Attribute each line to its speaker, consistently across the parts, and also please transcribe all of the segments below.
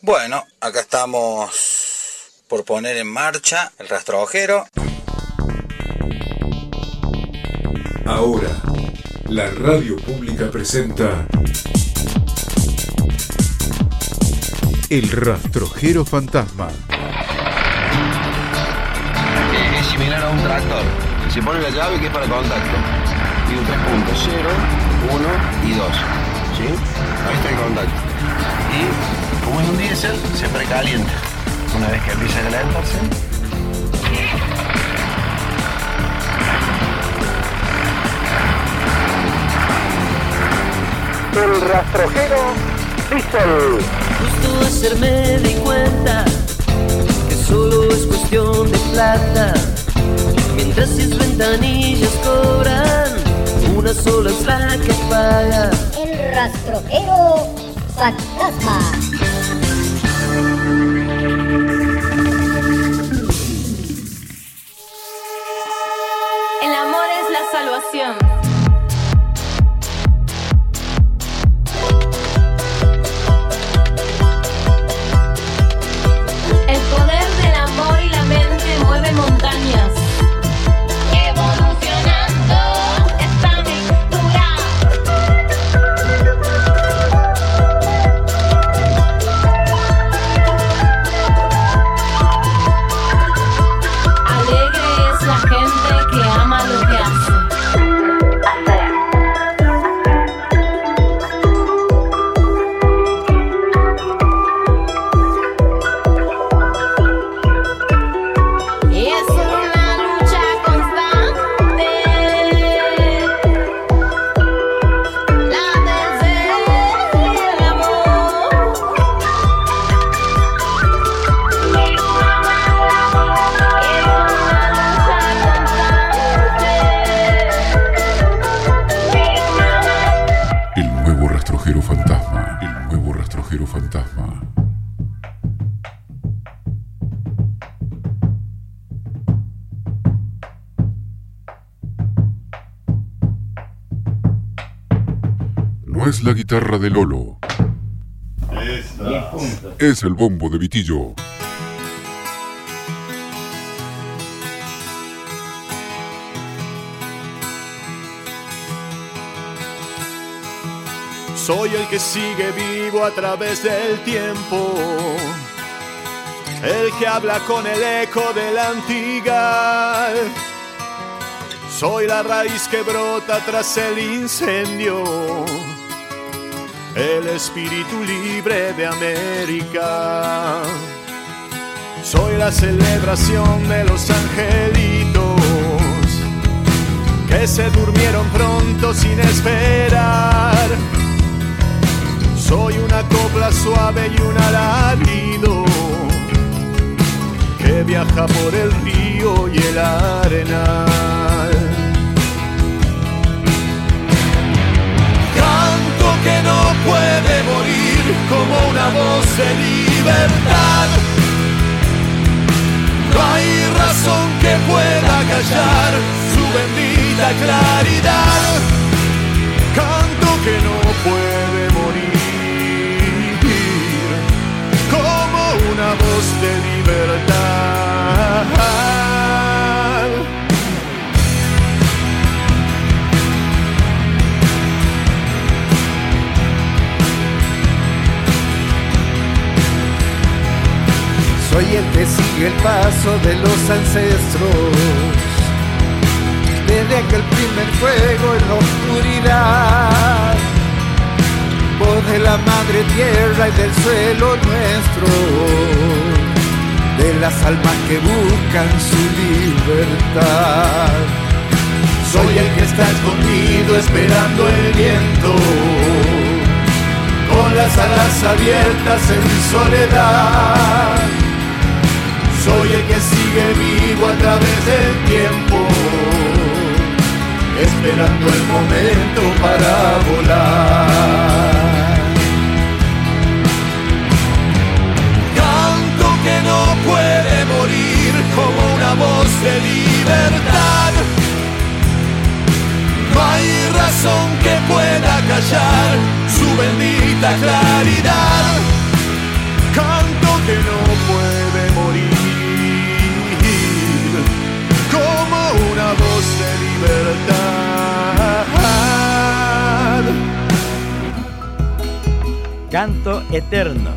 Speaker 1: Bueno, acá estamos por poner en marcha el rastrojero.
Speaker 2: Ahora, la radio pública presenta El rastrojero fantasma.
Speaker 3: Eh, es similar a un tractor. Se pone la llave que es para contacto. Tiene tres puntos, 0, 1 y 2. ¿Sí? Ahí está el contacto. Y como es un diésel, se precalienta. Una vez que empieza a calentarse,
Speaker 4: El rastrojero Diesel.
Speaker 5: Justo ayer me di cuenta que solo es cuestión de plata. Mientras sus ventanillas cobran, una sola es la que paga.
Speaker 6: El rastrojero fantasma.
Speaker 2: Guitarra de Lolo. Es el bombo de Vitillo.
Speaker 7: Soy el que sigue vivo a través del tiempo. El que habla con el eco de la antigua. Soy la raíz que brota tras el incendio. El espíritu libre de América. Soy la celebración de los angelitos que se durmieron pronto sin esperar. Soy una copla suave y un alarido que viaja por el río y el arenal. Como una voz de libertad. No hay razón que pueda callar su bendita claridad. Canto que no puede morir como una voz de libertad.
Speaker 8: Soy el que sigue el paso de los ancestros. Desde aquel primer fuego en la oscuridad. Voz de la madre tierra y del suelo nuestro. De las almas que buscan su libertad.
Speaker 7: Soy el que está escondido esperando el viento, con las alas abiertas en soledad. Soy el que sigue vivo a través del tiempo, esperando el momento para volar. Canto que no puede morir como una voz de libertad. No hay razón que pueda callar su bendita claridad.
Speaker 9: Canto eterno.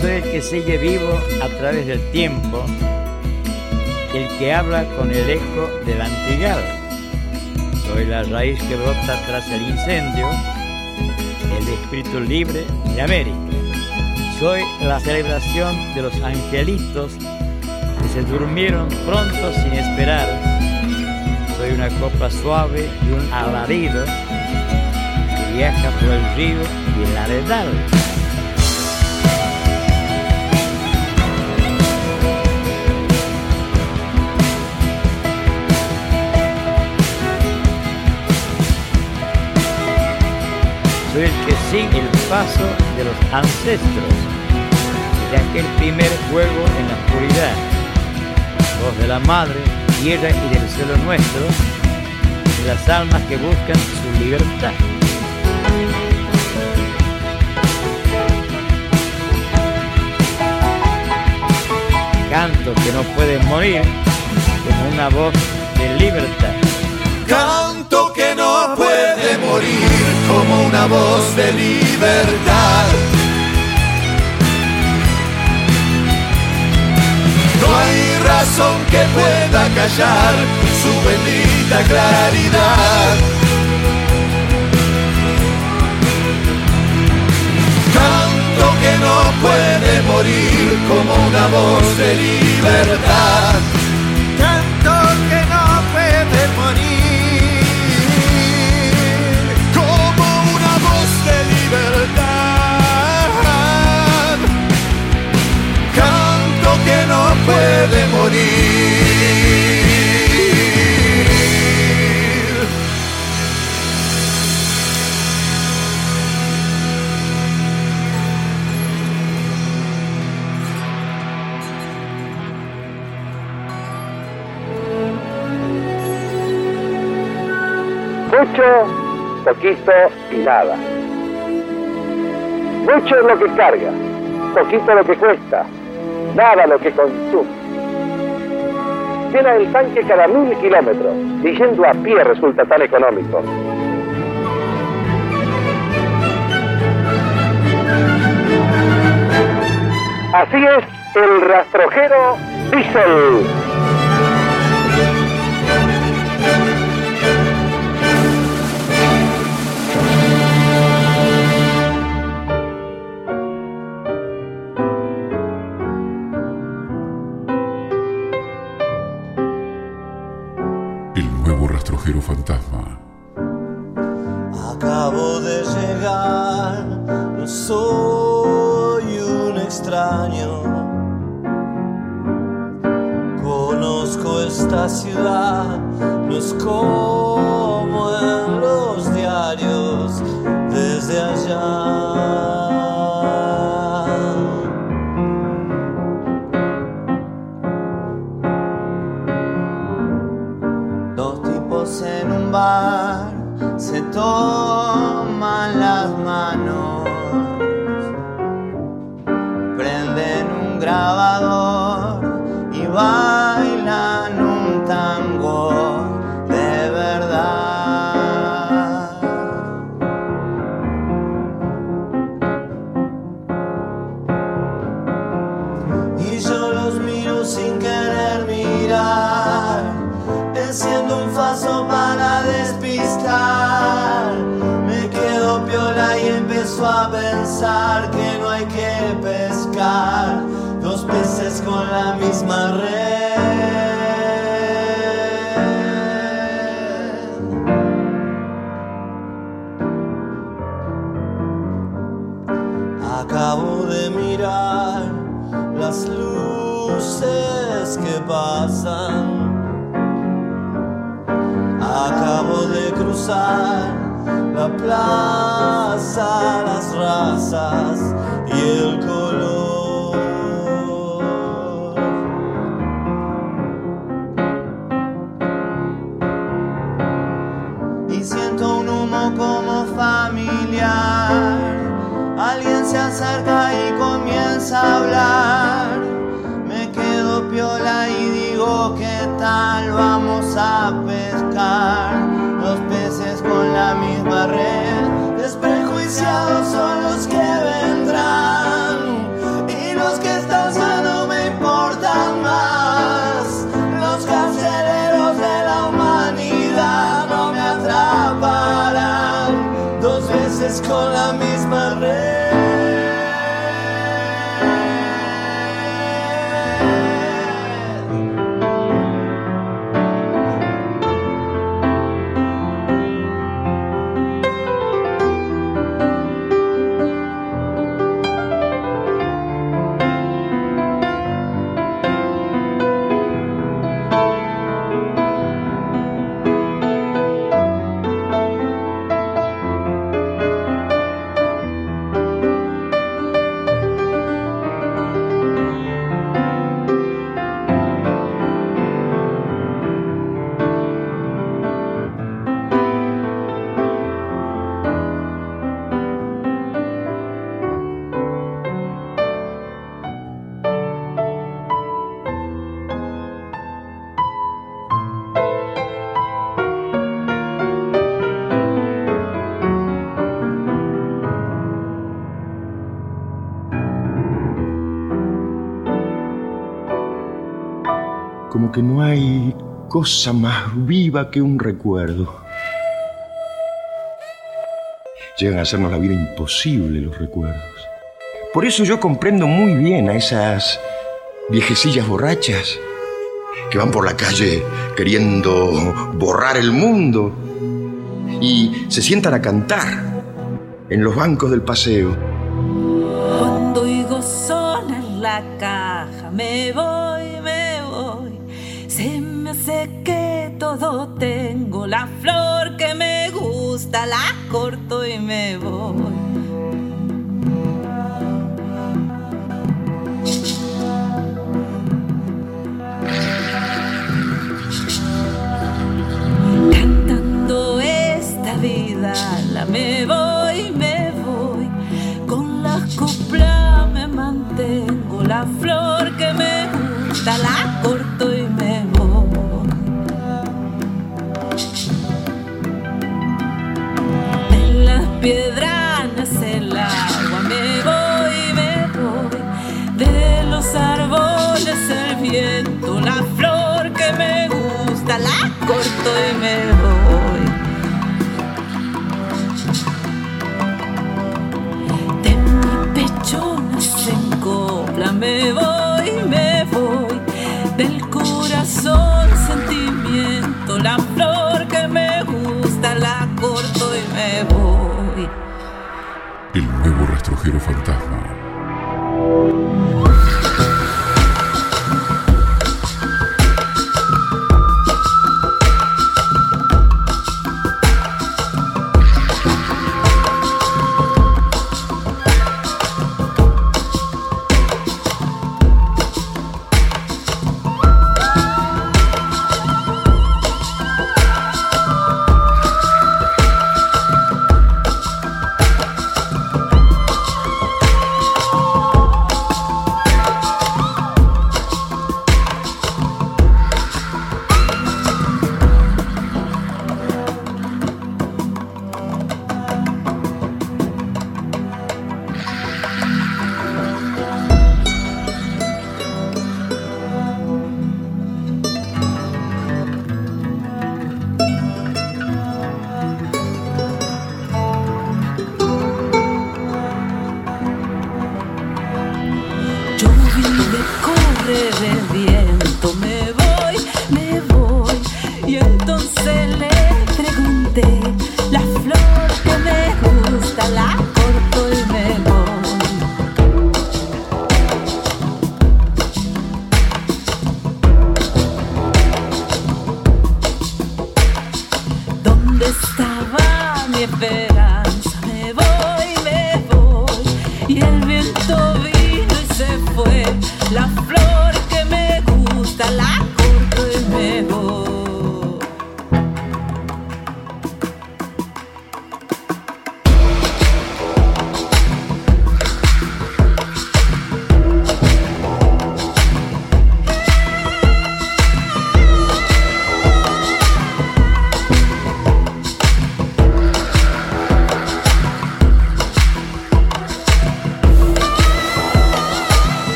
Speaker 9: Soy el que sigue vivo a través del tiempo, el que habla con el eco del antigado. Soy la raíz que brota tras el incendio, el espíritu libre de América. Soy la celebración de los angelitos que se durmieron pronto sin esperar. Soy una copa suave y un alarido viaja por el río y el arenal. Soy el que sigue el paso de los ancestros, de aquel primer fuego en la oscuridad, voz de la madre, tierra y del cielo nuestro, de las almas que buscan su libertad. Canto que no puede morir como una voz de libertad.
Speaker 7: Canto que no puede morir como una voz de libertad. No hay razón que pueda callar su bendita claridad. Como una voz de libertad.
Speaker 4: Poquito y nada. Mucho es lo que carga, poquito lo que cuesta, nada lo que consume. Llena el tanque cada mil kilómetros y yendo a pie resulta tan económico. Así es el rastrojero Diesel.
Speaker 10: Esta ciudad, no es como en los diarios desde allá. Dos tipos en un bar se toman las manos, prenden un grabador la plaza, las razas y el y comienza a hablar.
Speaker 11: Cosa más viva que un recuerdo. Llegan a hacernos la vida imposible los recuerdos. Por eso yo comprendo muy bien a esas viejecillas borrachas que van por la calle queriendo borrar el mundo y se sientan a cantar en los bancos del paseo.
Speaker 12: Y gozón en la caja, me voy, la corto y me voy. Cantando esta vida, la me voy, me voy. Con la copla me mantengo, la flor que me gusta, la En
Speaker 13: rastrojero fantasma.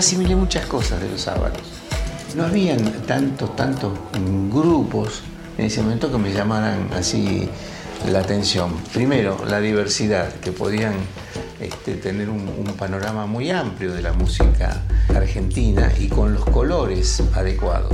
Speaker 4: Asimilé muchas cosas de los sábados. No habían tantos, tantos grupos en ese momento que me llamaran así la atención. Primero, la diversidad, que podían este, tener un, un panorama muy amplio de la música argentina y con los colores adecuados.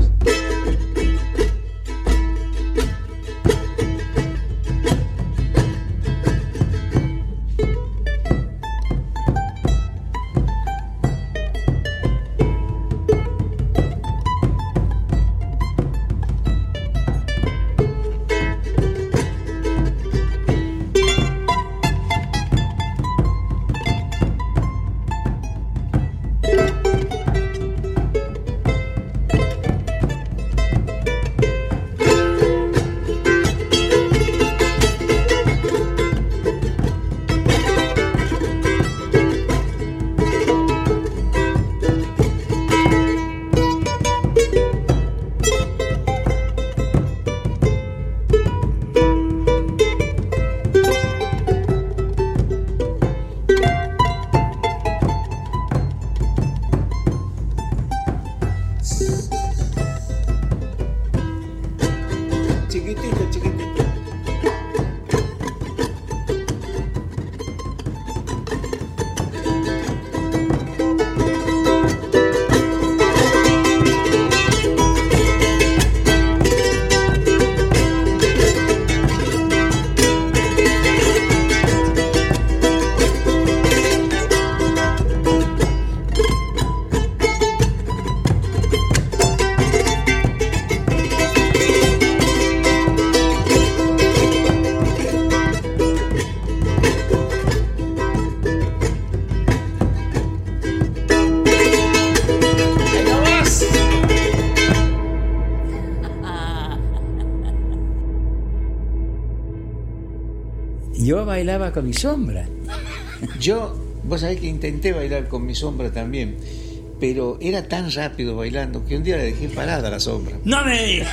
Speaker 14: Bailaba con mi sombra.
Speaker 4: Yo, vos sabés que intenté bailar con mi sombra también, pero era tan rápido bailando que un día la dejé parada la sombra.
Speaker 14: No me digas.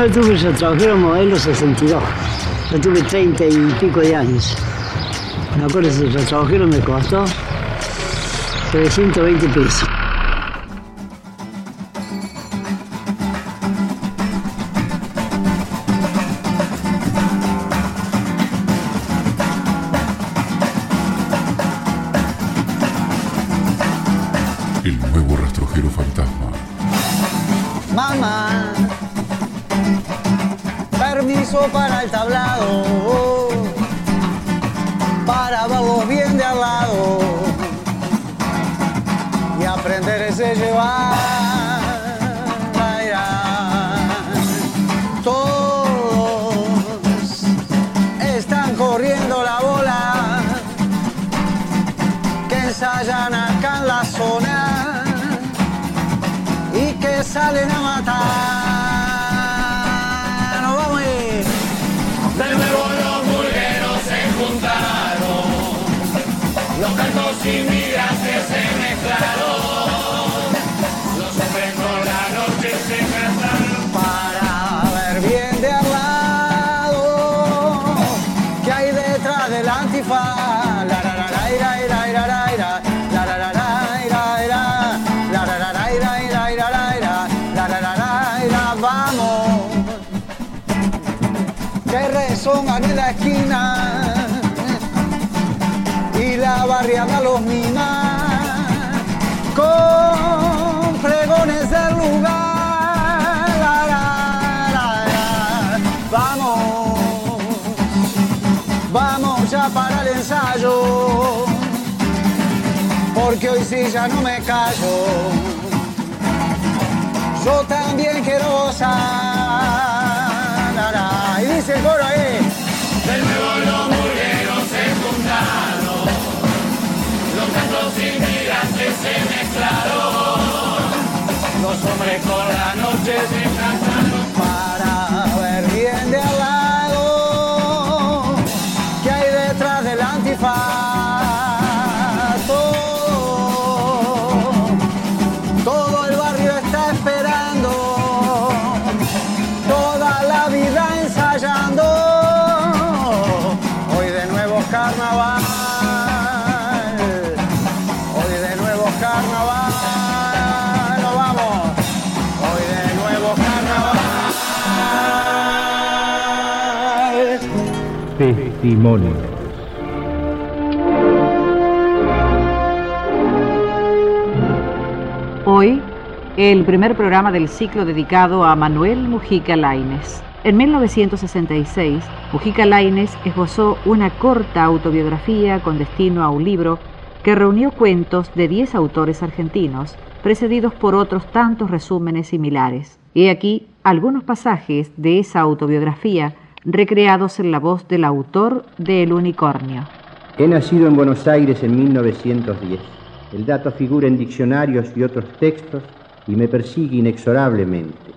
Speaker 15: Primero tuve el retrojero modelo 62. Yo tuve 30 y pico de años. Me acuerdo ese retrojero me costó 320 pesos.
Speaker 16: Que porque hoy sí ya no me callo. Yo también quiero gozar. Y dice el ahí.
Speaker 17: De nuevo los burgueros se juntaron, los cantos inmigrantes se mezclaron, los hombres con la noche se
Speaker 16: Hoy,
Speaker 18: el primer programa del ciclo dedicado a Manuel Mujica Lainez. En 1966, Mujica Lainez esbozó una corta autobiografía con destino a un libro que reunió cuentos de 10 autores argentinos, precedidos por otros tantos resúmenes similares. He aquí algunos pasajes de esa autobiografía recreados en la voz del autor de El Unicornio.
Speaker 19: He nacido en Buenos Aires en 1910. El dato figura en diccionarios y otros textos y me persigue inexorablemente.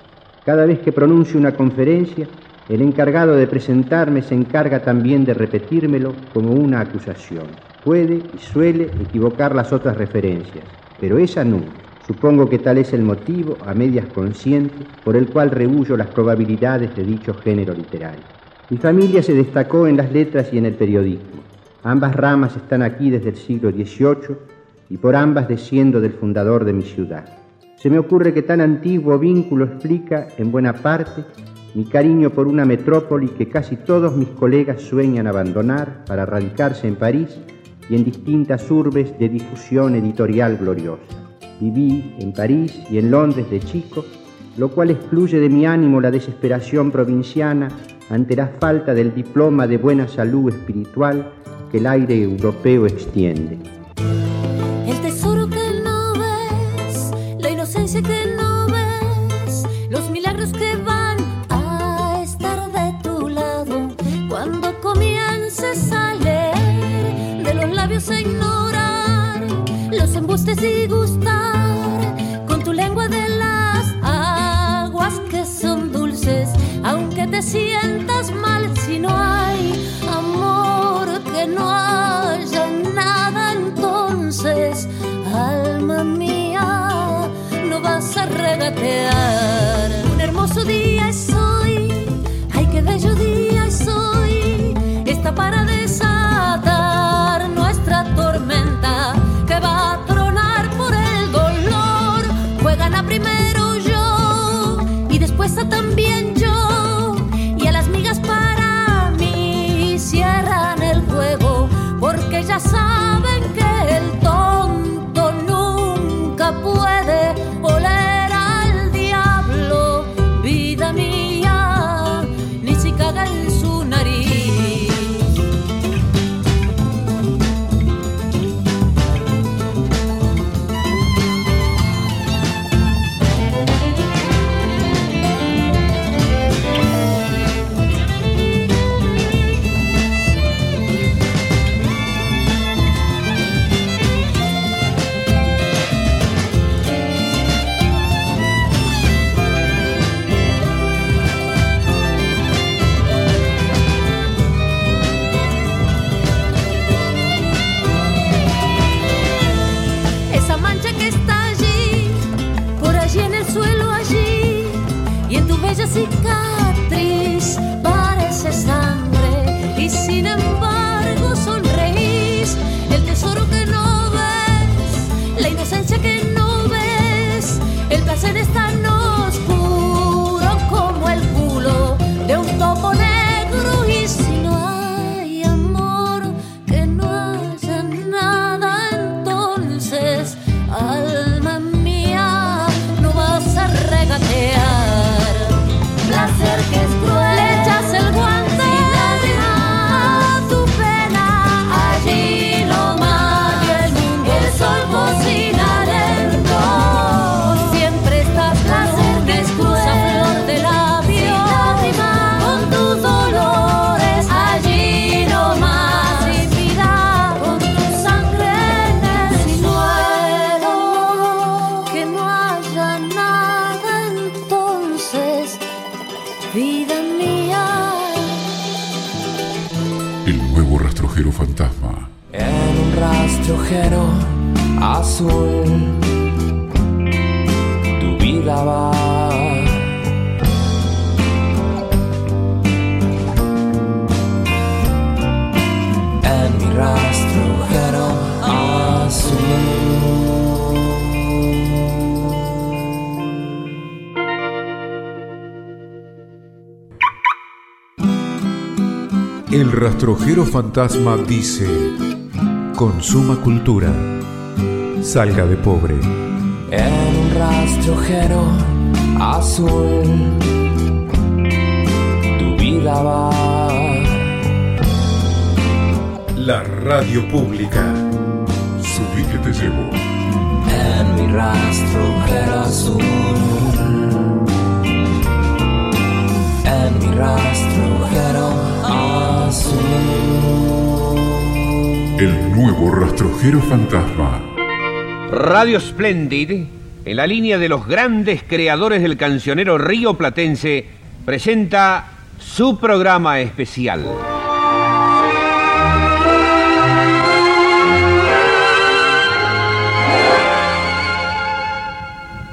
Speaker 19: Cada vez que pronuncio una conferencia, el encargado de presentarme se encarga también de repetírmelo como una acusación. Puede y suele equivocar las otras referencias, pero esa nunca. Supongo que tal es el motivo, a medias consciente, por el cual rehuyo las probabilidades de dicho género literario. Mi familia se destacó en las letras y en el periodismo. Ambas ramas están aquí desde el siglo XVIII y por ambas desciendo del fundador de mi ciudad. Se me ocurre que tan antiguo vínculo explica, en buena parte, mi cariño por una metrópoli que casi todos mis colegas sueñan abandonar para radicarse en París y en distintas urbes de difusión editorial gloriosa. Viví en París y en Londres de chico, lo cual excluye de mi ánimo la desesperación provinciana ante la falta del diploma de buena salud espiritual que el aire europeo extiende.
Speaker 20: siento ya saben
Speaker 12: rastrojero fantasma
Speaker 2: dice, consuma cultura, salga de pobre.
Speaker 10: En un rastrojero azul, tu vida va.
Speaker 2: La radio pública.
Speaker 12: Subí que te llevo.
Speaker 10: En mi rastrojero azul. En mi rastrojero azul.
Speaker 12: El nuevo rastrojero fantasma.
Speaker 21: Radio Splendid, en la línea de los grandes creadores del cancionero río platense, presenta su programa especial.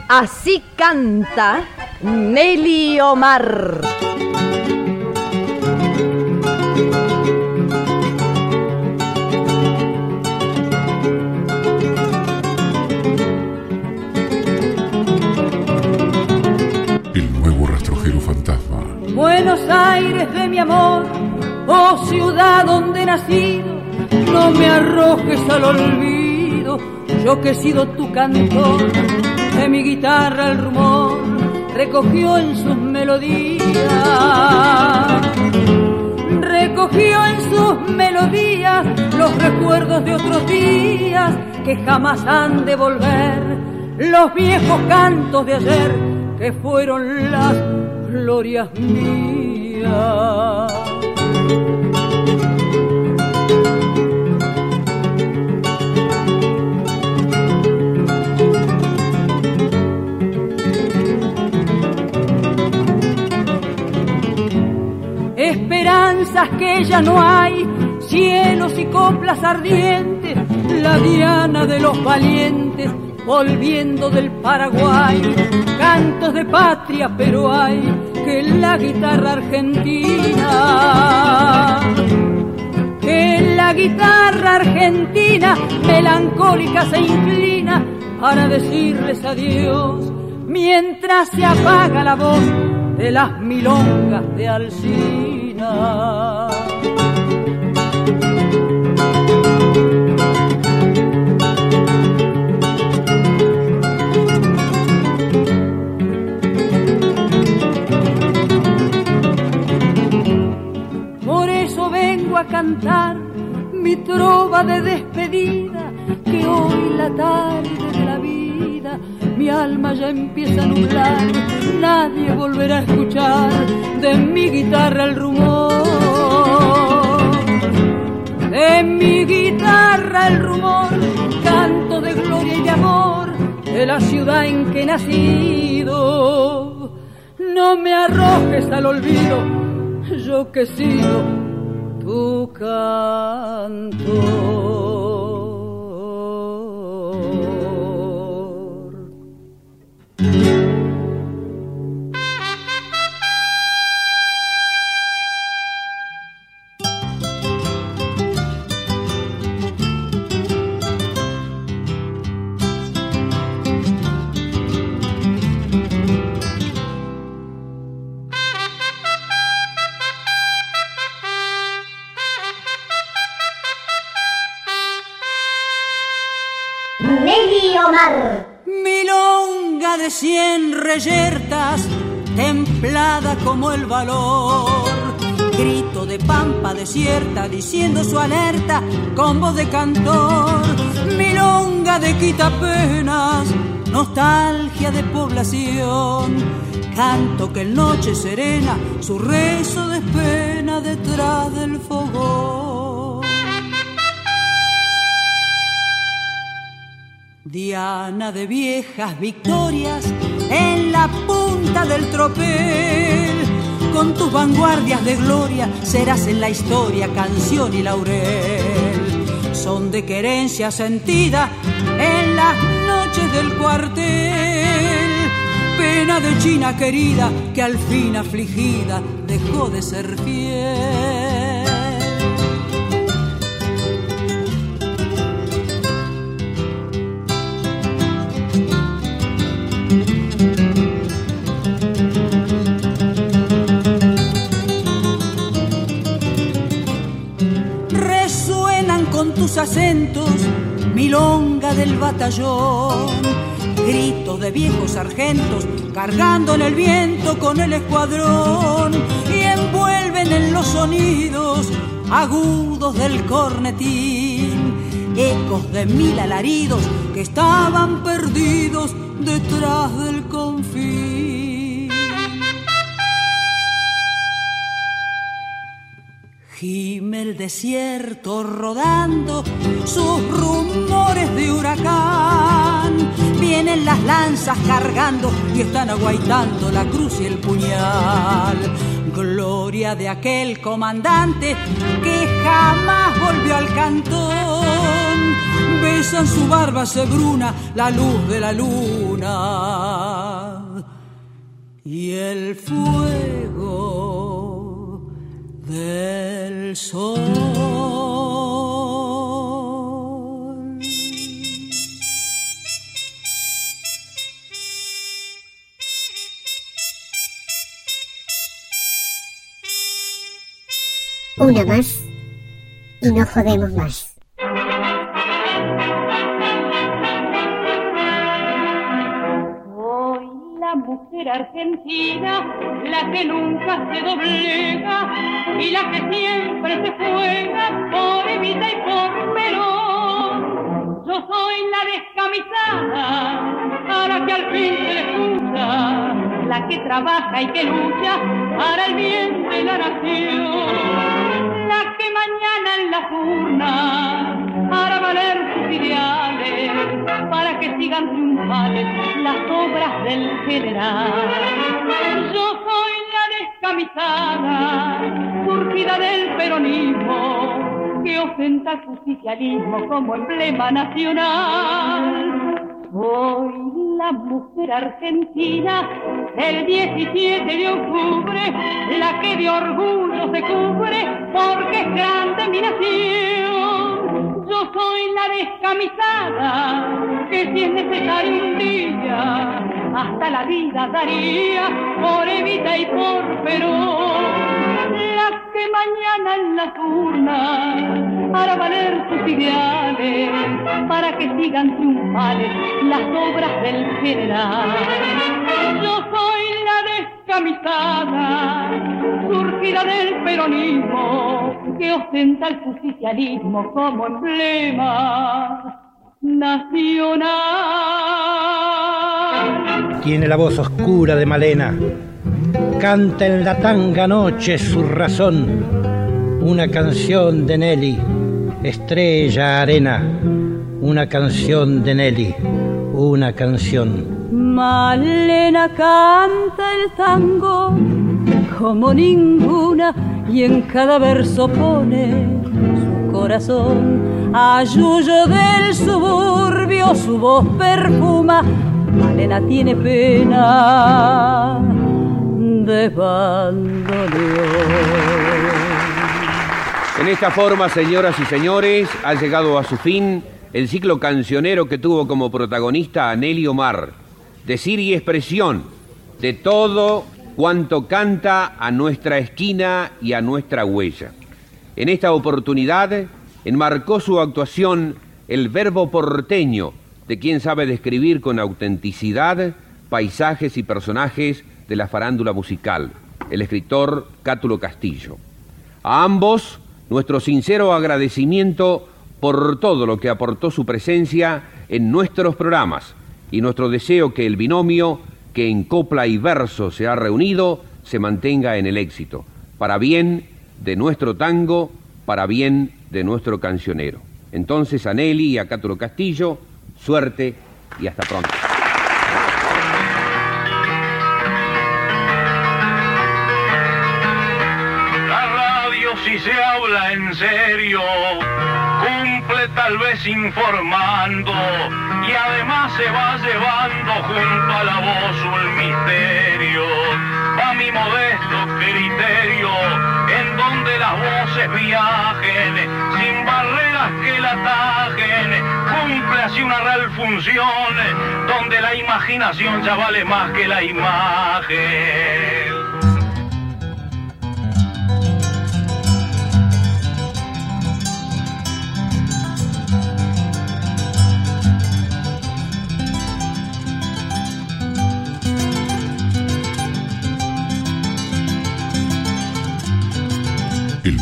Speaker 22: Así canta Nelly Omar.
Speaker 23: No me arrojes al olvido, yo que he sido tu cantor, de mi guitarra el rumor recogió en sus melodías, recogió en sus melodías los recuerdos de otros días que jamás han de volver, los viejos cantos de ayer que fueron las glorias mías. Que ya no hay, cielos y coplas ardientes, la diana de los valientes volviendo del Paraguay, cantos de patria, pero hay que la guitarra argentina, que la guitarra argentina melancólica se inclina para decirles adiós, mientras se apaga la voz de las milongas de Alcina. A cantar mi trova de despedida, que hoy la tarde de la vida mi alma ya empieza a nublar, nadie volverá a escuchar de mi guitarra el rumor, de mi guitarra el rumor, canto de gloria y de amor de la ciudad en que he nacido. No me arrojes al olvido, yo que sigo tu cantor. Reyertas, templada como el valor. Grito de pampa desierta, diciendo su alerta con voz de cantor. Milonga de quitapenas, nostalgia de población. Canto que en noche serena su rezo despena detrás del fogón. Diana de viejas victorias en la punta del tropel, con tus vanguardias de gloria serás en la historia canción y laurel. Son de querencia sentida en las noches del cuartel. Pena de China querida que al fin afligida dejó de ser fiel. Acentos milonga del batallón, gritos de viejos sargentos cargando en el viento con el escuadrón. Y envuelven en los sonidos agudos del cornetín, ecos de mil alaridos que estaban perdidos detrás del confín. El desierto rodando sus rumores de huracán. Vienen las lanzas cargando y están aguaitando la cruz y el puñal. Gloria de aquel comandante que jamás volvió al cantón. Besan su barba sebruna la luz de la luna. Y el fuego
Speaker 6: Una más y no jodemos más.
Speaker 23: La mujer argentina, la que nunca se doblega y la que siempre se juega por Evita y por Perón. Yo soy la descamisada, para que al fin se le la que trabaja y que lucha para el bien de la nación, la que mañana en la urna para que sigan triunfales las obras del general. Yo soy la descamisada, surgida del peronismo, que ostenta el justicialismo como emblema nacional. Soy la mujer argentina el 17 de octubre, la que de orgullo se cubre porque es grande mi nación. Yo soy la descamisada que si es necesario un día hasta la vida daría por Evita y por Perón. La que mañana en la urna hará valer sus ideales para que sigan triunfales las obras del general. Yo soy la descamisada, surgida del peronismo, que ostenta el justicialismo como emblema nacional.
Speaker 24: Tiene la voz oscura de Malena. Canta en la tanga noche su razón. Una canción de Nelly, estrella arena. Una canción de Nelly, una canción.
Speaker 23: Malena canta el tango como ninguna y en cada verso pone su corazón. A Yuyo del suburbio su voz perfuma. Malena tiene pena de.
Speaker 21: En esta forma, señoras y señores, ha llegado a su fin el ciclo cancionero que tuvo como protagonista a Nelly Omar. Decir y expresión de todo cuanto canta a nuestra esquina y a nuestra huella. En esta oportunidad enmarcó su actuación el verbo porteño, de quien sabe describir con autenticidad paisajes y personajes de la farándula musical, el escritor Cátulo Castillo. A ambos, nuestro sincero agradecimiento por todo lo que aportó su presencia en nuestros programas y nuestro deseo que el binomio que en copla y verso se ha reunido se mantenga en el éxito, para bien de nuestro tango, para bien de nuestro cancionero. Entonces, a Nelly y a Cátulo Castillo, suerte y hasta pronto.
Speaker 17: La radio si se habla en serio tal vez informando y además se va llevando junto a la voz un misterio. Va mi modesto criterio en donde las voces viajen sin barreras que la atajen, cumple así una real función donde la imaginación ya vale más que la imagen.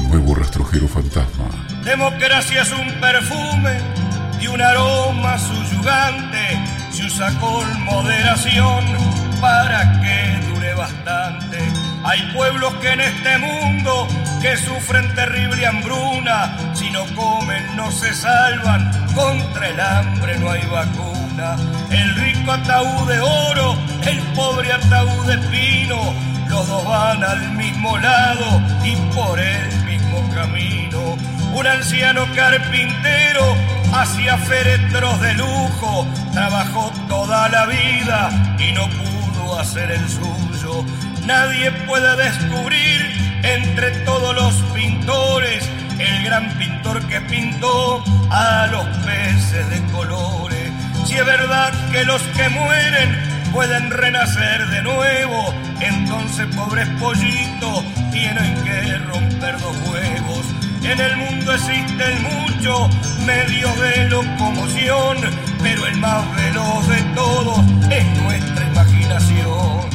Speaker 12: Nuevo rastrojero fantasma.
Speaker 25: Democracia es un perfume y un aroma suyugante. Se usa con moderación para que dure bastante. Hay pueblos que en este mundo que sufren terrible hambruna. Si no comen no se salvan. Contra el hambre no hay vacuna. El rico ataúd de oro, el pobre ataúd de pino. Los dos van al mismo lado y por mismo Un anciano carpintero hacía féretros de lujo, trabajó toda la vida y no pudo hacer el suyo. Nadie puede descubrir entre todos los pintores el gran pintor que pintó a los peces de colores. Si es verdad que los que mueren pueden renacer de nuevo, entonces pobres pollitos tienen que romper dos huevos. En el mundo existen muchos medios de locomoción, pero el más veloz de todos es nuestra imaginación.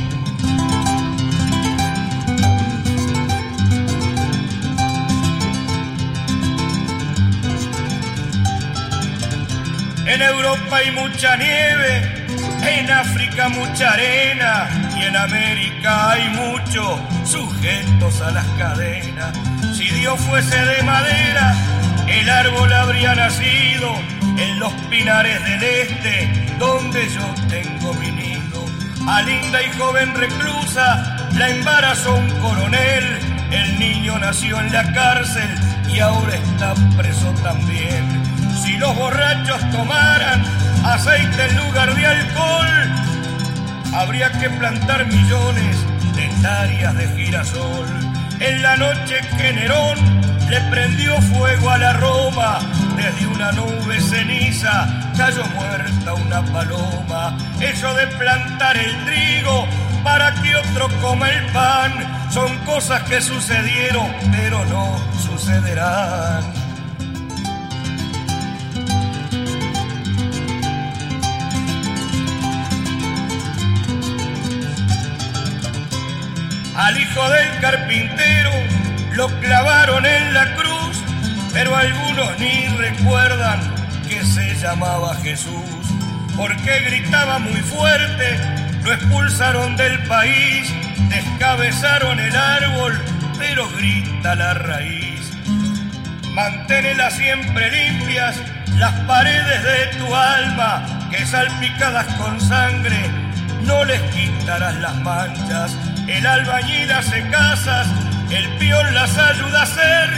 Speaker 25: En Europa hay mucha nieve, en África mucha arena y en América hay muchos sujetos a las cadenas. Si Dios fuese de madera, el árbol habría nacido en los pinares del este, donde yo tengo mi nido. A linda y joven reclusa la embarazó un coronel, el niño nació en la cárcel y ahora está preso también. Si los borrachos tomaran aceite en lugar de alcohol, habría que plantar millones de hectáreas de girasol. En la noche que Nerón le prendió fuego a la Roma, desde una nube ceniza cayó muerta una paloma. Eso de plantar el trigo para que otro coma el pan, son cosas que sucedieron, pero no sucederán. Al hijo del carpintero lo clavaron en la cruz, pero algunos ni recuerdan que se llamaba Jesús, porque gritaba muy fuerte, lo expulsaron del país, descabezaron el árbol, pero grita la raíz. Manténelas siempre limpias las paredes de tu alma, que salpicadas con sangre no les quitarás las manchas. El albañil hace casas, el peón las ayuda a hacer.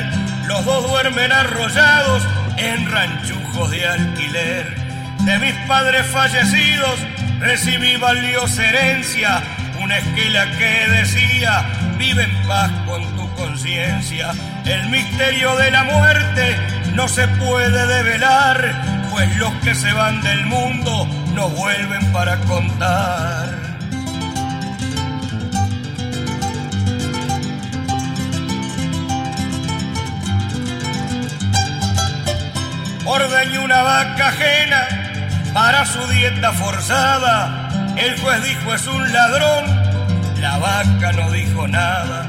Speaker 25: Los dos duermen arrollados en ranchujos de alquiler. De mis padres fallecidos recibí valiosa herencia, una esquela que decía, vive en paz con tu conciencia. El misterio de la muerte no se puede develar, pues los que se van del mundo no vuelven para contar. Ordeñó una vaca ajena para su dieta forzada. El juez dijo es un ladrón, la vaca no dijo nada.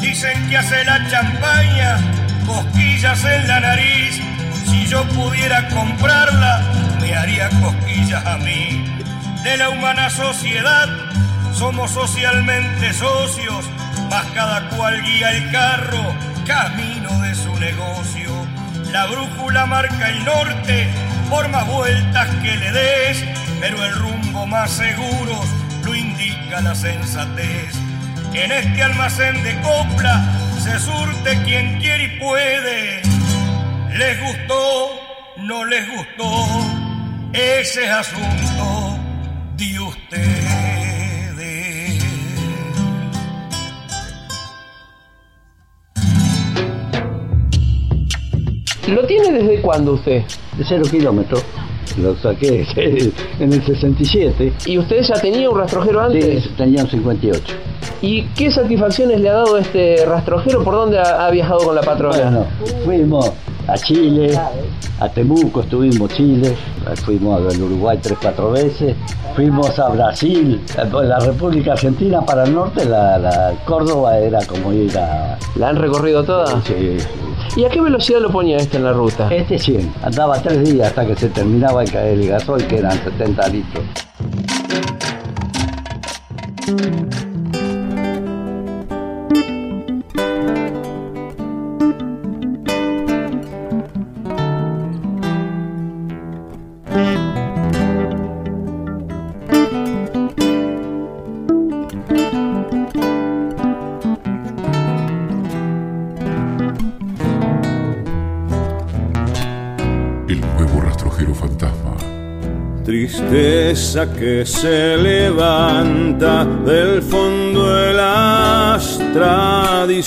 Speaker 25: Dicen que hace la champaña, cosquillas en la nariz. Si yo pudiera comprarla, me haría cosquillas a mí. De la humana sociedad somos socialmente socios, mas cada cual guía el carro, camino de su negocio. La brújula marca el norte por más vueltas que le des, pero el rumbo más seguro lo indica la sensatez. En este almacén de copla se surte quien quiere y puede. Les gustó, no les gustó, ese es asunto de ustedes.
Speaker 26: ¿Lo tiene desde cuándo usted?
Speaker 27: De cero kilómetros. Lo saqué en el 67.
Speaker 26: ¿Y usted ya tenía un rastrojero antes?
Speaker 27: Sí, tenía un 58.
Speaker 26: ¿Y qué satisfacciones le ha dado este rastrojero? ¿Por dónde ha, ha viajado con la patrona?
Speaker 27: Bueno, fuimos a Chile, a Temuco estuvimos Chile, fuimos al Uruguay tres, cuatro veces, fuimos a Brasil, la República Argentina para el norte, la, la Córdoba era como ir a...
Speaker 26: ¿La han recorrido toda?
Speaker 27: Sí.
Speaker 26: ¿Y a qué velocidad lo ponía este en la ruta?
Speaker 27: Este 100, andaba tres días hasta que se terminaba el, gasoil que eran 70 litros.
Speaker 28: Que se levanta del fondo de las tradiciones.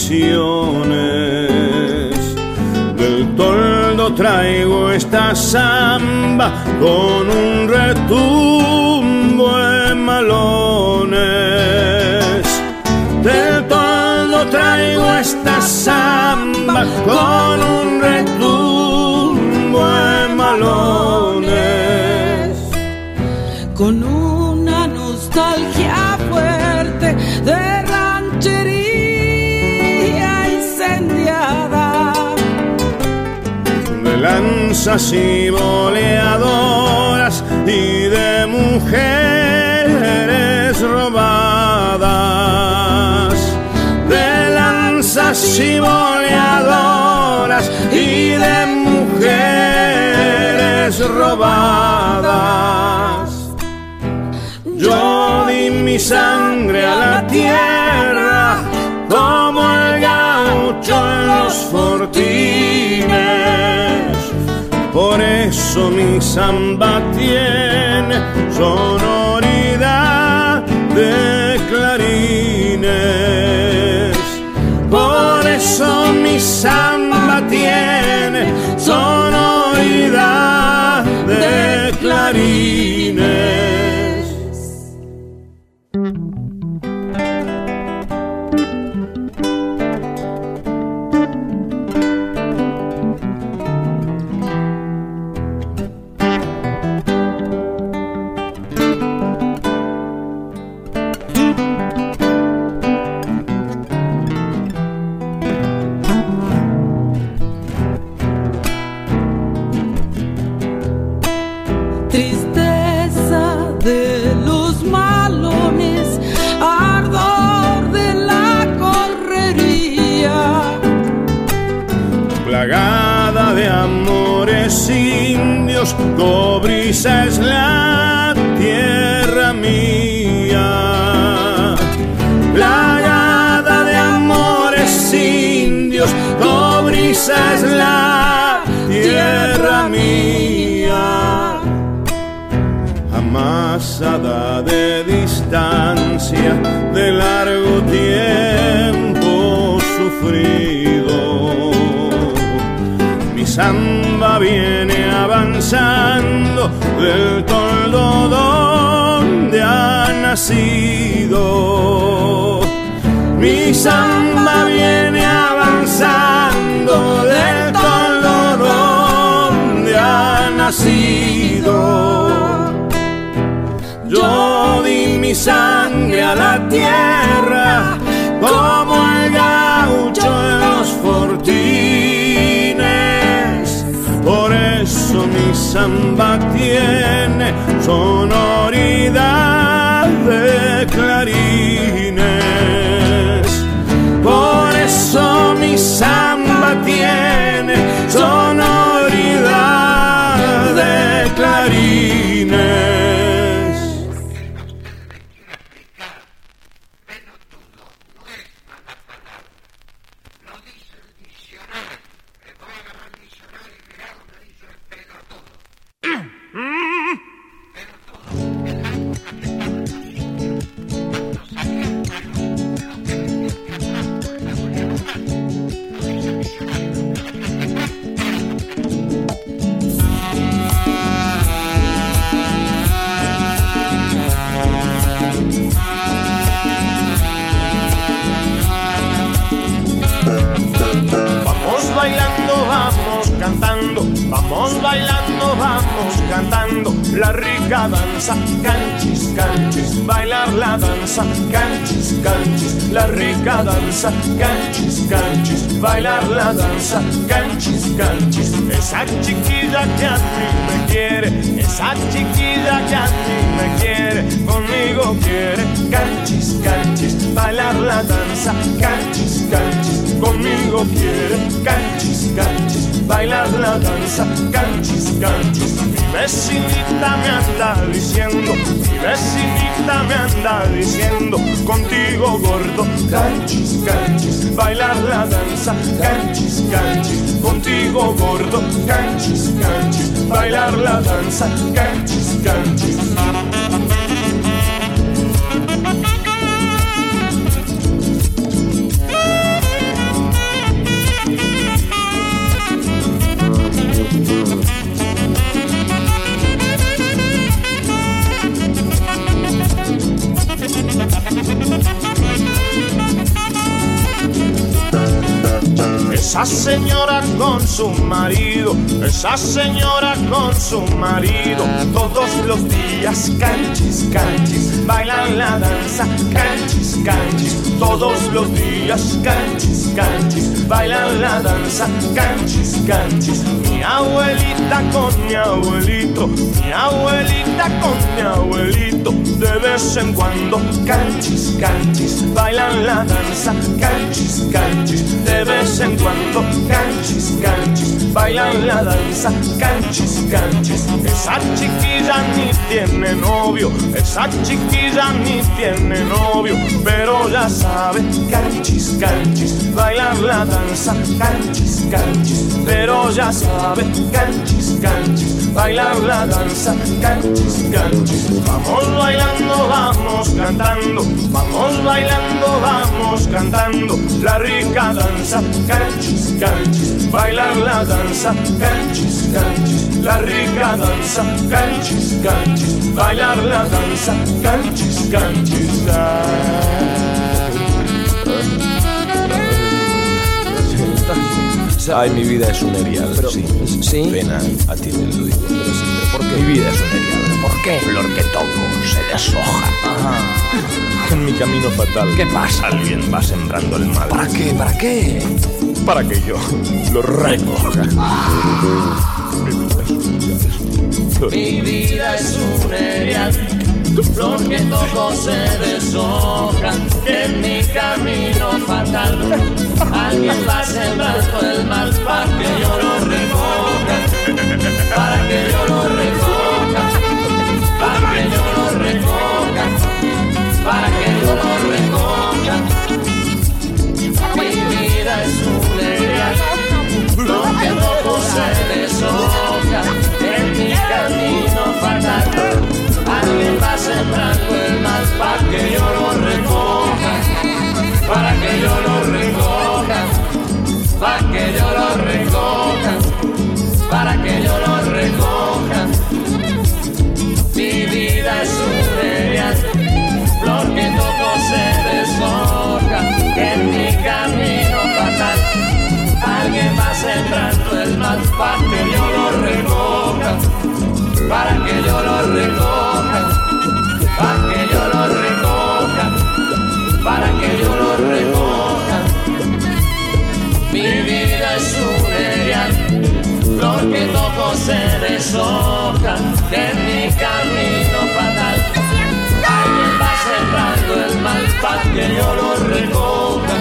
Speaker 28: Del toldo traigo esta samba con un retumbo de malones. Del toldo traigo esta samba con un retumbo de malones
Speaker 20: con una nostalgia fuerte de ranchería incendiada.
Speaker 28: de lanzas y boleadoras y de mujeres robadas. De lanzas y boleadoras y de mujeres robadas. Mi sangre a la tierra como el gaucho en los fortines. Por eso mi samba tiene sonoridad de clarines. Por eso mi samba tiene sonoridad de clarines. Plagada de amores indios, cobriza es la tierra mía. Plagada de amores indios, cobriza es la tierra mía. Amasada de distancia, de largo tiempo samba viene avanzando del toldo donde ha nacido. Mi samba viene avanzando del toldo donde ha nacido. Yo di mi sangre a la tierra como el gaucho samba tiene sonoridad de clarines.
Speaker 7: Danza, canchis, canchis, bailar la danza, canchis, canchis, la rica danza, canchis, canchis, bailar la danza, canchis, canchis, esa chiquilla que a mí me quiere, esa chiquilla que a mí me quiere, conmigo quiere, canchis, canchis, bailar la danza, canchis, canchis, conmigo quiere, canchis, canchis, bailar la danza, canchis, canchis. Mi vecinita me anda diciendo, mi vecinita me anda diciendo, contigo gordo, canchis, canchis, bailar la danza, canchis, canchis, contigo gordo, canchis, canchis, bailar la danza, canchis, canchis. Esa señora con su marido, esa señora con su marido, todos los días canchis, canchis, bailan la danza, canchis, canchis, todos los días canchis, canchis, bailan la danza, canchis, canchis. Mi abuelita con mi abuelito, mi abuelita con mi abuelito, de vez en cuando canchis, canchis, bailan la danza, canchis, canchis, de vez en cuando canchis, canchis, bailan la danza, canchis, canchis. Esa chiquilla ni tiene novio, esa chiquilla ni tiene novio, pero ya sabe, canchis, canchis, bailar la danza, canchis, canchis, pero ya sabe, canchis, canchis, bailar la danza, canchis, canchis. Vamos bailando, vamos cantando, vamos bailando, vamos cantando. La rica danza, canchis, canchis, bailar la danza, canchis, canchis, la rica danza, canchis, canchis, bailar la danza, canchis, canchis.
Speaker 29: Ay, mi vida es un erial.
Speaker 30: Pero-
Speaker 29: sí.
Speaker 30: ¿sí?
Speaker 29: Pena, a ti te lo digo. Pero sí, pero ¿por qué?
Speaker 30: Mi vida es un erial. ¿Por qué?
Speaker 29: Flor que toco se deshoja. En mi camino fatal.
Speaker 30: ¿Qué pasa?
Speaker 29: Alguien va sembrando el mal.
Speaker 30: ¿Para qué? ¿Para qué?
Speaker 29: Para que yo lo recoja.
Speaker 17: Mi vida es un erial, flor que toco se deshoja, en mi camino fatal. Alguien va sembrando el mal para que yo para que yo lo recoja, para que yo lo recoja, para que yo lo recoja, para que yo lo recoja. Mi vida es un erial, flor que se deshoja, que en mi camino fatal alguien va sembrando el mal. Para que yo lo recoja, para que yo lo recoja, flor que toco se deshoja, en mi camino fatal alguien va sembrando el mal para que yo lo recoja,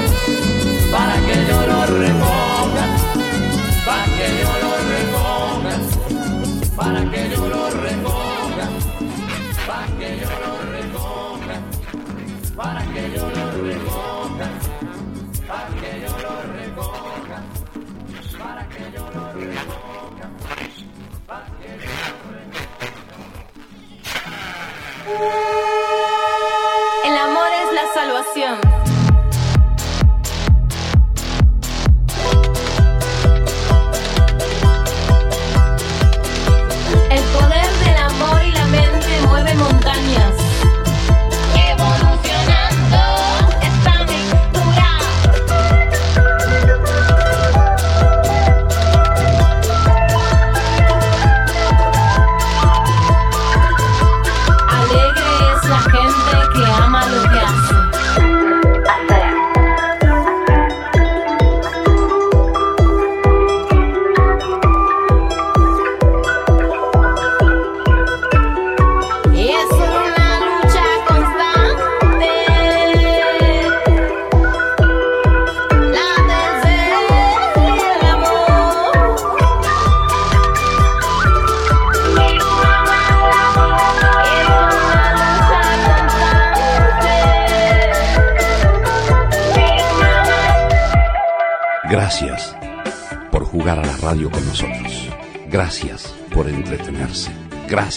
Speaker 17: para que yo lo recoja, para que yo lo recoja, para que yo lo recoja, para que yo lo recoja, para que yo lo recoja, Oh!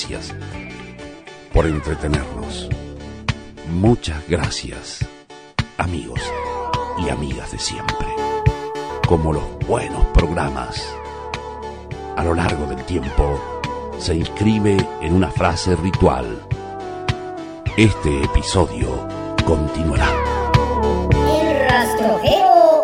Speaker 31: Gracias por entretenernos. Muchas gracias, amigos y amigas de siempre. Como los buenos programas, a lo largo del tiempo se inscribe en una frase ritual. Este episodio continuará.
Speaker 32: El rastrojero.